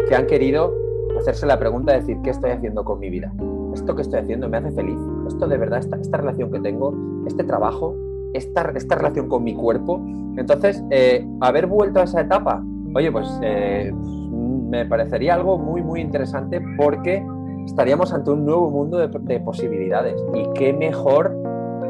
que han querido hacerse la pregunta de decir, ¿qué estoy haciendo con mi vida? ¿Esto que estoy haciendo me hace feliz? ¿Esto de verdad, esta, esta relación que tengo, este trabajo, esta, esta relación con mi cuerpo? Entonces, eh, haber vuelto a esa etapa, oye, pues eh, me parecería algo muy, muy interesante porque estaríamos ante un nuevo mundo de, de posibilidades. Y qué mejor,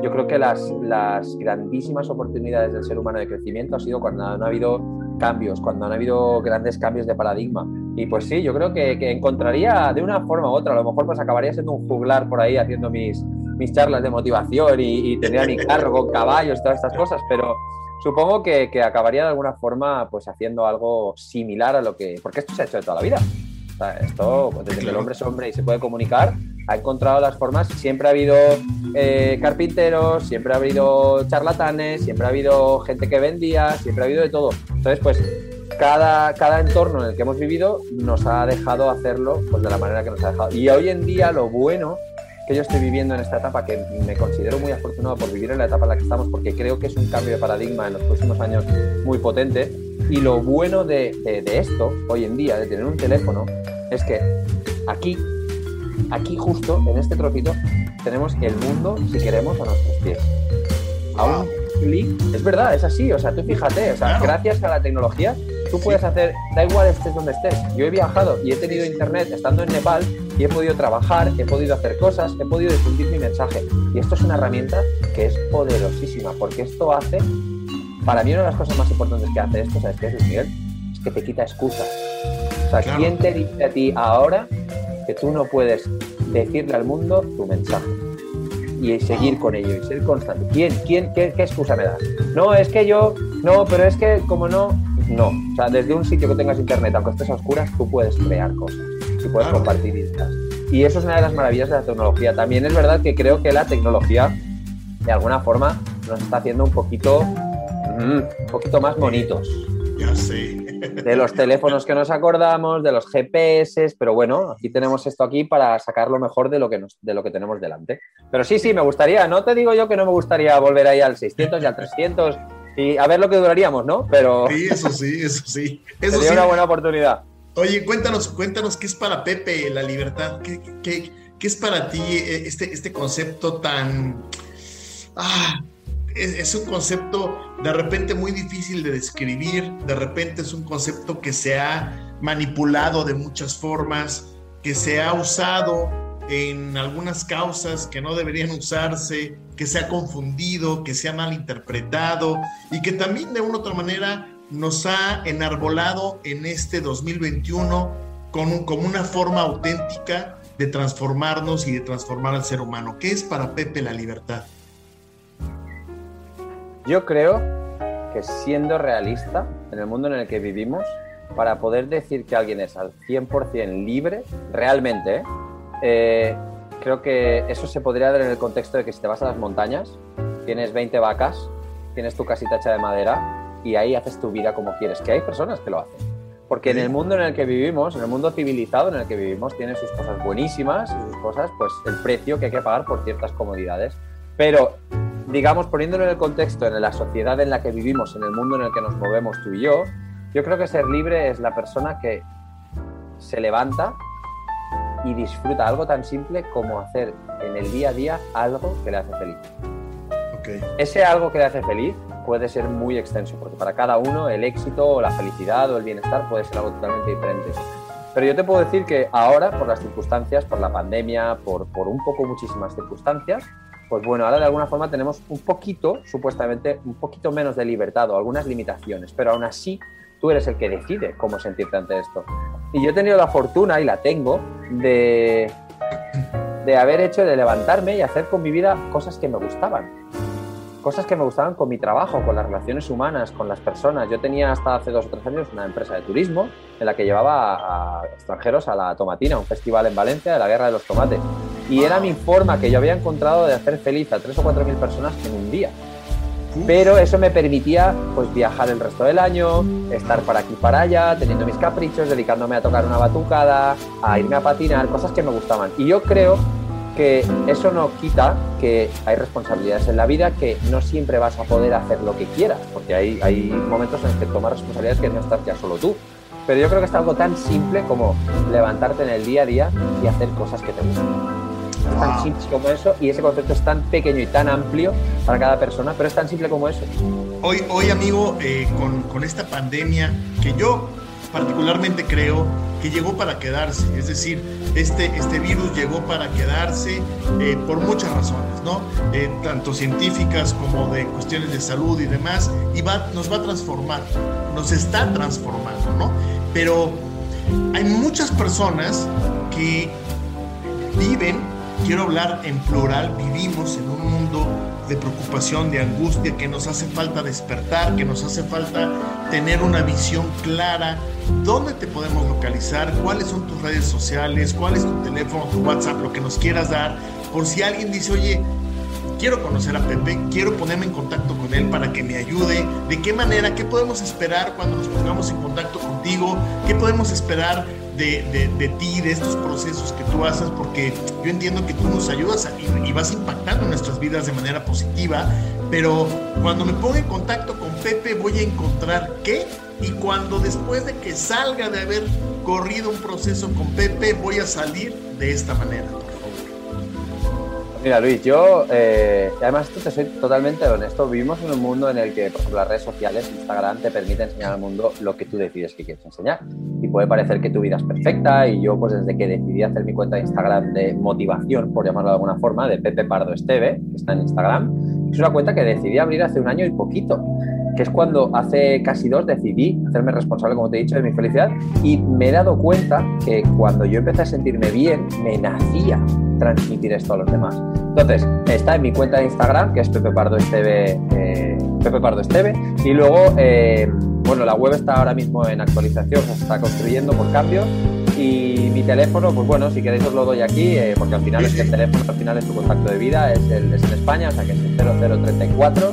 yo creo que las, las, grandísimas oportunidades del ser humano de crecimiento ha sido cuando han habido cambios, cuando han habido grandes cambios de paradigma. Y pues sí, yo creo que, que encontraría de una forma u otra, a lo mejor pues acabaría siendo un juglar por ahí haciendo mis, mis charlas de motivación y, y tendría mi carro con caballos, todas estas cosas, pero supongo que, que, acabaría de alguna forma pues haciendo algo similar a lo que... Porque esto se ha hecho de toda la vida. O sea, esto, pues, desde que el hombre es hombre y se puede comunicar, ha encontrado las formas. Siempre ha habido eh, carpinteros, siempre ha habido charlatanes, siempre ha habido gente que vendía, siempre ha habido de todo. Entonces, pues cada, cada entorno en el que hemos vivido nos ha dejado hacerlo pues, de la manera que nos ha dejado. Y hoy en día lo bueno que yo estoy viviendo en esta etapa, que me considero muy afortunado por vivir en la etapa en la que estamos, porque creo que es un cambio de paradigma en los próximos años muy potente. Y lo bueno de, de, de esto, hoy en día, de tener un teléfono, es que aquí, aquí justo, en este trocito, tenemos el mundo, si queremos, a nuestros pies. A un clic, es verdad, es así, o sea, tú fíjate, o sea, gracias a la tecnología, tú puedes hacer, da igual estés donde estés. Yo he viajado y he tenido internet estando en Nepal y he podido trabajar, he podido hacer cosas, he podido difundir mi mensaje. Y esto es una herramienta que es poderosísima, porque esto hace, para mí una de las cosas más importantes que hace esto, ¿sabes qué es, Miguel? Es que te quita excusas. O sea, claro. ¿quién te dice a ti ahora que tú no puedes decirle al mundo tu mensaje? y seguir con ello y ser constante. ¿Quién? ¿Quién? ¿Qué, qué excusa me das? No, es que yo, no, pero es que como no, no. O sea, desde un sitio que tengas internet, aunque estés a oscuras, tú puedes crear cosas y puedes compartir ideas. Y eso es una de las maravillas de la tecnología. También es verdad que creo que la tecnología, de alguna forma, nos está haciendo un poquito, mm, un poquito más bonitos. Ya sé. De los teléfonos que nos acordamos, de los GPS, pero bueno, aquí tenemos esto aquí para sacar lo mejor de lo que, nos, de lo que tenemos delante. Pero sí, sí, me gustaría, no te digo yo que no me gustaría volver ahí al 600 y al 300 y a ver lo que duraríamos, ¿no? Pero Sí, eso sí, eso sí. [LAUGHS] Eso sería sí. una buena oportunidad. Oye, cuéntanos, cuéntanos qué es para Pepe la libertad. ¿Qué, qué- qué es para ti eh, este, este concepto tan... Ah, es, es un concepto de repente muy difícil de describir, de repente es un concepto que se ha manipulado de muchas formas, que se ha usado en algunas causas que no deberían usarse, que se ha confundido, que se ha malinterpretado y que también de una u otra manera nos ha enarbolado en este 2021 con un- como una forma auténtica de transformarnos y de transformar al ser humano. ¿Qué es para Pepe la libertad? Yo creo que siendo realista en el mundo en el que vivimos, para poder decir que alguien es al 100% libre, realmente, ¿eh? Eh, creo que eso se podría dar en el contexto de que si te vas a las montañas, tienes 20 vacas, tienes tu casita hecha de madera y ahí haces tu vida como quieres, que hay personas que lo hacen. Porque en el mundo en el que vivimos, en el mundo civilizado en el que vivimos, tiene sus cosas buenísimas y sus cosas, pues el precio que hay que pagar por ciertas comodidades. Pero digamos, poniéndolo en el contexto, en la sociedad en la que vivimos, en el mundo en el que nos movemos tú y yo, yo creo que ser libre es la persona que se levanta y disfruta algo tan simple como hacer en el día a día algo que le hace feliz. Ok. Ese algo que le hace feliz puede ser muy extenso, porque para cada uno el éxito o la felicidad o el bienestar puede ser algo totalmente diferente. Pero yo te puedo decir que ahora, por las circunstancias, por la pandemia, por, por un poco muchísimas circunstancias, pues bueno, ahora de alguna forma tenemos un poquito, supuestamente, un poquito menos de libertad o algunas limitaciones, pero aún así tú eres el que decide cómo sentirte ante esto. Y yo he tenido la fortuna, y la tengo, de, de haber hecho, de levantarme y hacer con mi vida cosas que me gustaban. Cosas que me gustaban con mi trabajo, con las relaciones humanas, con las personas. Yo tenía hasta hace dos o tres años una empresa de turismo en la que llevaba a, extranjeros a la Tomatina, un festival en Valencia de la Guerra de los Tomates. Y era mi forma que yo había encontrado de hacer feliz a tres o cuatro mil personas en un día. Pero eso me permitía pues viajar el resto del año, estar para aquí para allá, teniendo mis caprichos, dedicándome a tocar una batucada, a irme a patinar, cosas que me gustaban. Y yo creo que eso no quita que hay responsabilidades en la vida, que no siempre vas a poder hacer lo que quieras, porque hay, hay momentos en los que tomas responsabilidades que no estás ya solo tú. Pero yo creo que es algo tan simple como levantarte en el día a día y hacer cosas que te gustan. Es tan Wow. simple como eso y ese concepto es tan pequeño y tan amplio para cada persona, pero es tan simple como eso. Hoy, hoy amigo, eh, con, con esta pandemia que yo particularmente creo que llegó para quedarse, es decir, este, este virus llegó para quedarse eh, por muchas razones, ¿no? Eh, tanto científicas como de cuestiones de salud y demás, y va, nos va a transformar, nos está transformando, ¿no? Pero hay muchas personas que viven, quiero hablar en plural, vivimos en un mundo de preocupación, de angustia, que nos hace falta despertar, que nos hace falta tener una visión clara, dónde te podemos localizar, cuáles son tus redes sociales, cuál es tu teléfono, tu WhatsApp, lo que nos quieras dar, por si alguien dice, oye, quiero conocer a Pepe, quiero ponerme en contacto con él para que me ayude, de qué manera, qué podemos esperar cuando nos pongamos en contacto contigo, qué podemos esperar de, de, de ti, de estos procesos que tú haces, porque yo entiendo que tú nos ayudas y, y vas impactando nuestras vidas de manera positiva, pero cuando me ponga en contacto con Pepe voy a encontrar qué y cuando después de que salga de haber corrido un proceso con Pepe voy a salir de esta manera. Mira, Luis, yo, eh, además, te soy totalmente honesto. Vivimos en un mundo en el que, por ejemplo, las redes sociales, Instagram, te permite enseñar al mundo lo que tú decides que quieres enseñar. Y puede parecer que tu vida es perfecta. Y yo, pues desde que decidí hacer mi cuenta de Instagram de motivación, por llamarlo de alguna forma, de Pepe Pardo Esteve, que está en Instagram, es una cuenta que decidí abrir hace un año y poquito. Que es cuando hace casi dos decidí hacerme responsable, como te he dicho, de mi felicidad. Y me he dado cuenta que cuando yo empecé a sentirme bien, me nacía transmitir esto a los demás. Entonces, está en mi cuenta de Instagram, que es Pepe Pardo Esteve, eh, Pepe Pardo Esteve, y luego, eh, bueno, la web está ahora mismo en actualización, se está construyendo por cambios, y mi teléfono, pues bueno, si queréis os lo doy aquí, eh, porque al final es que el teléfono al final es tu contacto de vida, es, el, es en España, o sea que es el 0034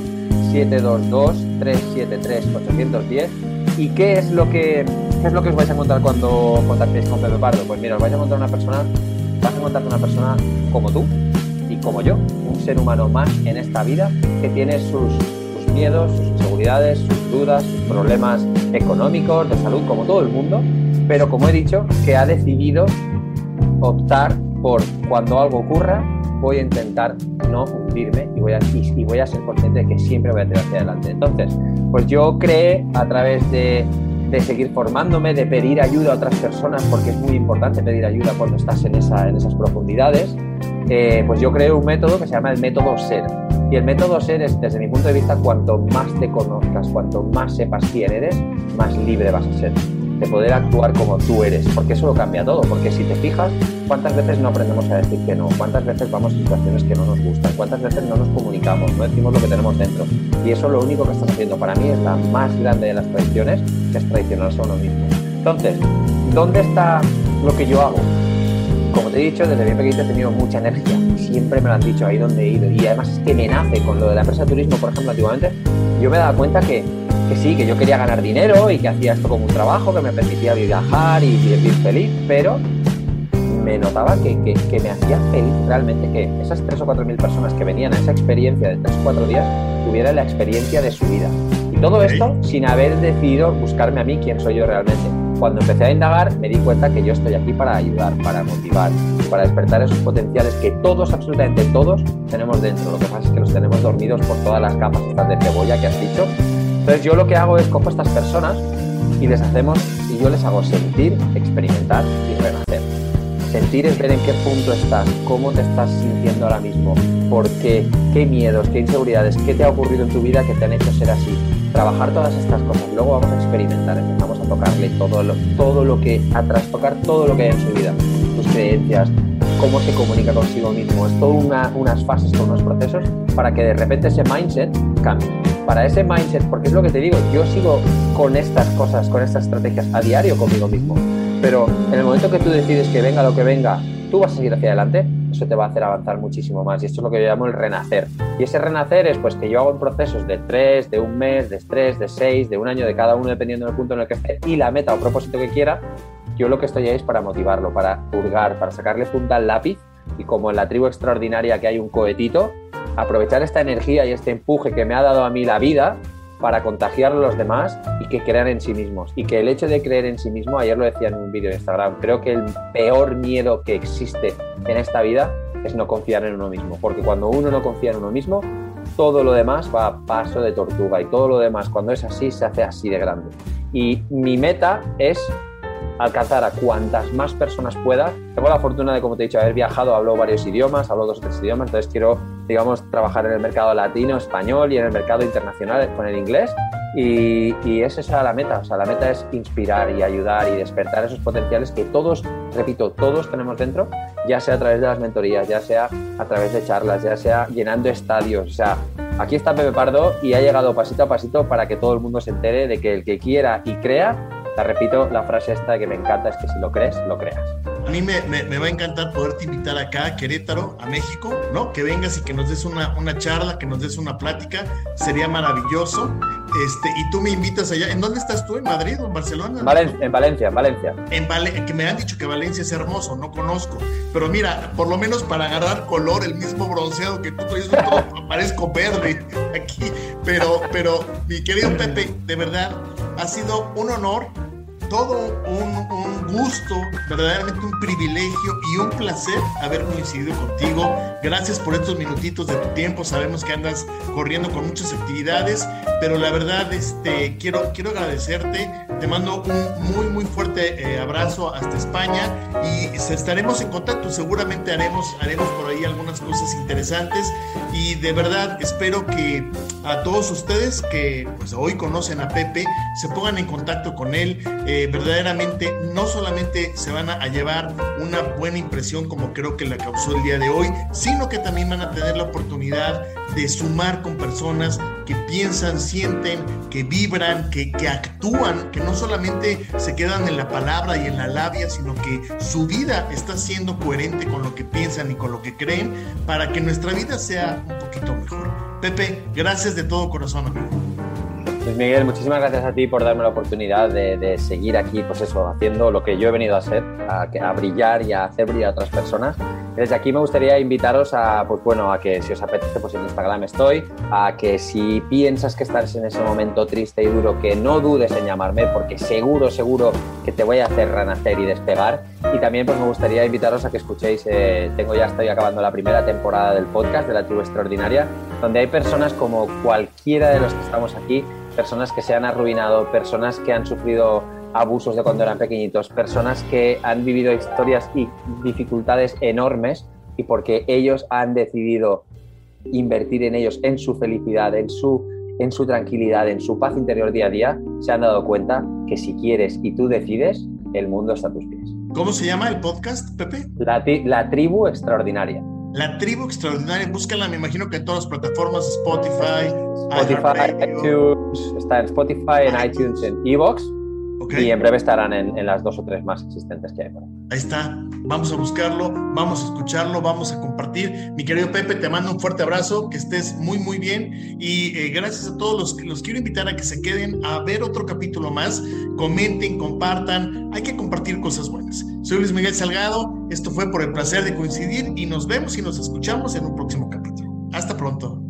722 373 810 ¿Y qué es lo que, qué es lo que os vais a encontrar cuando contactéis con Pepe Pardo? Pues mira, os vais a encontrar una persona, vas a encontrar una persona como tú y como yo, un ser humano más en esta vida que tiene sus, sus miedos, sus inseguridades, sus dudas, sus problemas económicos, de salud, como todo el mundo, pero como he dicho, que ha decidido optar por cuando algo ocurra, voy a intentar no hundirme y voy a, y voy a ser consciente de que siempre voy a tirar hacia adelante. Entonces, pues yo creé a través de, de seguir formándome, de pedir ayuda a otras personas, porque es muy importante pedir ayuda cuando estás en, esa, en esas profundidades, eh, pues yo creé un método que se llama el método SER. Y el método SER es, desde mi punto de vista, cuanto más te conozcas, cuanto más sepas quién eres, más libre vas a ser de poder actuar como tú eres, porque eso lo cambia todo, porque si te fijas, ¿cuántas veces no aprendemos a decir que no? ¿Cuántas veces vamos a situaciones que no nos gustan? ¿Cuántas veces no nos comunicamos? No decimos lo que tenemos dentro. Y eso lo único que estás haciendo para mí es la más grande de las traiciones, que es traicionarse a uno mismo. Entonces, ¿dónde está lo que yo hago? Como te he dicho, desde bien pequeño he tenido mucha energía. Siempre me lo han dicho ahí donde he ido. Y además es que me nace con lo de la empresa turismo, por ejemplo, antiguamente. Yo me dado cuenta que que sí, que yo quería ganar dinero y que hacía esto como un trabajo que me permitía viajar y vivir feliz, pero me notaba que, que, me hacía feliz realmente que esas tres o cuatro mil personas que venían a esa experiencia de tres o cuatro días tuvieran la experiencia de su vida. Y todo esto sin haber decidido buscarme a mí quién soy yo realmente. Cuando empecé a indagar me di cuenta que yo estoy aquí para ayudar, para motivar, para despertar esos potenciales que todos, absolutamente todos, tenemos dentro. Lo que pasa es que los tenemos dormidos por todas las capas de cebolla que has dicho entonces yo lo que hago es cojo a estas personas y les hacemos, y yo les hago sentir, experimentar y renacer. Sentir es ver en qué punto estás, cómo te estás sintiendo ahora mismo, por qué, qué miedos, qué inseguridades, qué te ha ocurrido en tu vida que te han hecho ser así. Trabajar todas estas cosas, luego vamos a experimentar, empezamos a tocarle todo lo, todo lo que, a trastocar todo lo que hay en su vida, tus creencias, cómo se comunica consigo mismo. Es todo unas fases, todos unos procesos para que de repente ese mindset cambie. Para ese mindset, porque es lo que te digo, yo sigo con estas cosas, con estas estrategias a diario conmigo mismo. Pero en el momento que tú decides que venga lo que venga, tú vas a seguir hacia adelante, eso te va a hacer avanzar muchísimo más. Y esto es lo que yo llamo el renacer. Y ese renacer es pues que yo hago procesos de tres, de un mes, de tres, de seis, de un año, de cada uno dependiendo del punto en el que esté y la meta o propósito que quiera, yo lo que estoy ahí es para motivarlo, para purgar, para sacarle punta al lápiz y como en la tribu extraordinaria que hay un cohetito, aprovechar esta energía y este empuje que me ha dado a mí la vida para contagiarlo a los demás y que crean en sí mismos. Y que el hecho de creer en sí mismo, ayer lo decía en un vídeo de Instagram, creo que el peor miedo que existe en esta vida es no confiar en uno mismo. Porque cuando uno no confía en uno mismo, todo lo demás va a paso de tortuga y todo lo demás, cuando es así, se hace así de grande. Y mi meta es alcanzar a cuantas más personas pueda. Tengo la fortuna de, como te he dicho, haber viajado, hablo varios idiomas, hablo dos o tres idiomas, entonces quiero, digamos, trabajar en el mercado latino, español y en el mercado internacional con el inglés. Y, y es esa la meta, o sea, la meta es inspirar y ayudar y despertar esos potenciales que todos, repito, todos tenemos dentro, ya sea a través de las mentorías, ya sea a través de charlas, ya sea llenando estadios, o sea, aquí está Pepe Pardo y ha llegado pasito a pasito para que todo el mundo se entere de que el que quiera y crea repito, la frase esta que me encanta es que si lo crees, lo creas. A mí me, me, va a encantar poderte invitar acá a Querétaro, a México, ¿no? Que vengas y que nos des una, una charla, que nos des una plática, sería maravilloso. Este, y tú me invitas allá. ¿En dónde estás tú? ¿En Madrid o en Barcelona? en Valencia, en Valencia. En Vale que me han dicho que Valencia es hermoso, no conozco. Pero mira, por lo menos para agarrar color, el mismo bronceado que tú, todo, parezco verde aquí. Pero, pero, mi querido Pepe, de verdad, ha sido un honor todo un, gusto, verdaderamente un privilegio y un placer haber coincidido contigo. Gracias por estos minutitos de tu tiempo. Sabemos que andas corriendo con muchas actividades, pero la verdad este, quiero, quiero agradecerte. Te mando un muy, muy fuerte eh, abrazo hasta España y estaremos en contacto. Seguramente haremos, haremos por ahí algunas cosas interesantes y de verdad espero que a todos ustedes que pues, hoy conocen a Pepe se pongan en contacto con él. Eh, verdaderamente no solamente se van a, llevar una buena impresión como creo que la causó el día de hoy, sino que también van a tener la oportunidad de sumar con personas que piensan, sienten, que vibran, que, que actúan, que no solamente se quedan en la palabra y en la labia, sino que su vida está siendo coherente con lo que piensan y con lo que creen para que nuestra vida sea un poquito mejor. Pepe, gracias de todo corazón, amigo. Luis Miguel, muchísimas gracias a ti por darme la oportunidad de, seguir aquí, pues eso, haciendo lo que yo he venido a hacer, a, brillar y a hacer brillar a otras personas. Desde aquí me gustaría invitaros a, pues bueno, a que si os apetece, pues en Instagram estoy, a que si piensas que estás en ese momento triste y duro, que no dudes en llamarme, porque seguro, seguro que te voy a hacer renacer y despegar. Y también pues me gustaría invitaros a que escuchéis, eh, tengo ya estoy acabando la primera temporada del podcast de la tribu extraordinaria, donde hay personas como cualquiera de los que estamos aquí, personas que se han arruinado, personas que han sufrido abusos de cuando eran pequeñitos, personas que han vivido historias y dificultades enormes y porque ellos han decidido invertir en ellos, en su felicidad, en su, en su tranquilidad, en su paz interior día a día, se han dado cuenta que si quieres y tú decides, el mundo está a tus pies. ¿Cómo se llama el podcast, Pepe? La, la tribu extraordinaria. La tribu extraordinaria, búscala, me imagino que en todas las plataformas, Spotify, Spotify, iTunes, está en Spotify, en iTunes, en Evox. Y en breve estarán en, las dos o tres más existentes que hay por ahí. Ahí está. Vamos a buscarlo, vamos a escucharlo, vamos a compartir. Mi querido Pepe, te mando un fuerte abrazo, que estés muy, muy bien. Y eh, gracias a todos los que los quiero invitar a que se queden a ver otro capítulo más. Comenten, compartan. Hay que compartir cosas buenas. Soy Luis Miguel Salgado. Esto fue por el placer de coincidir y nos vemos y nos escuchamos en un próximo capítulo. Hasta pronto.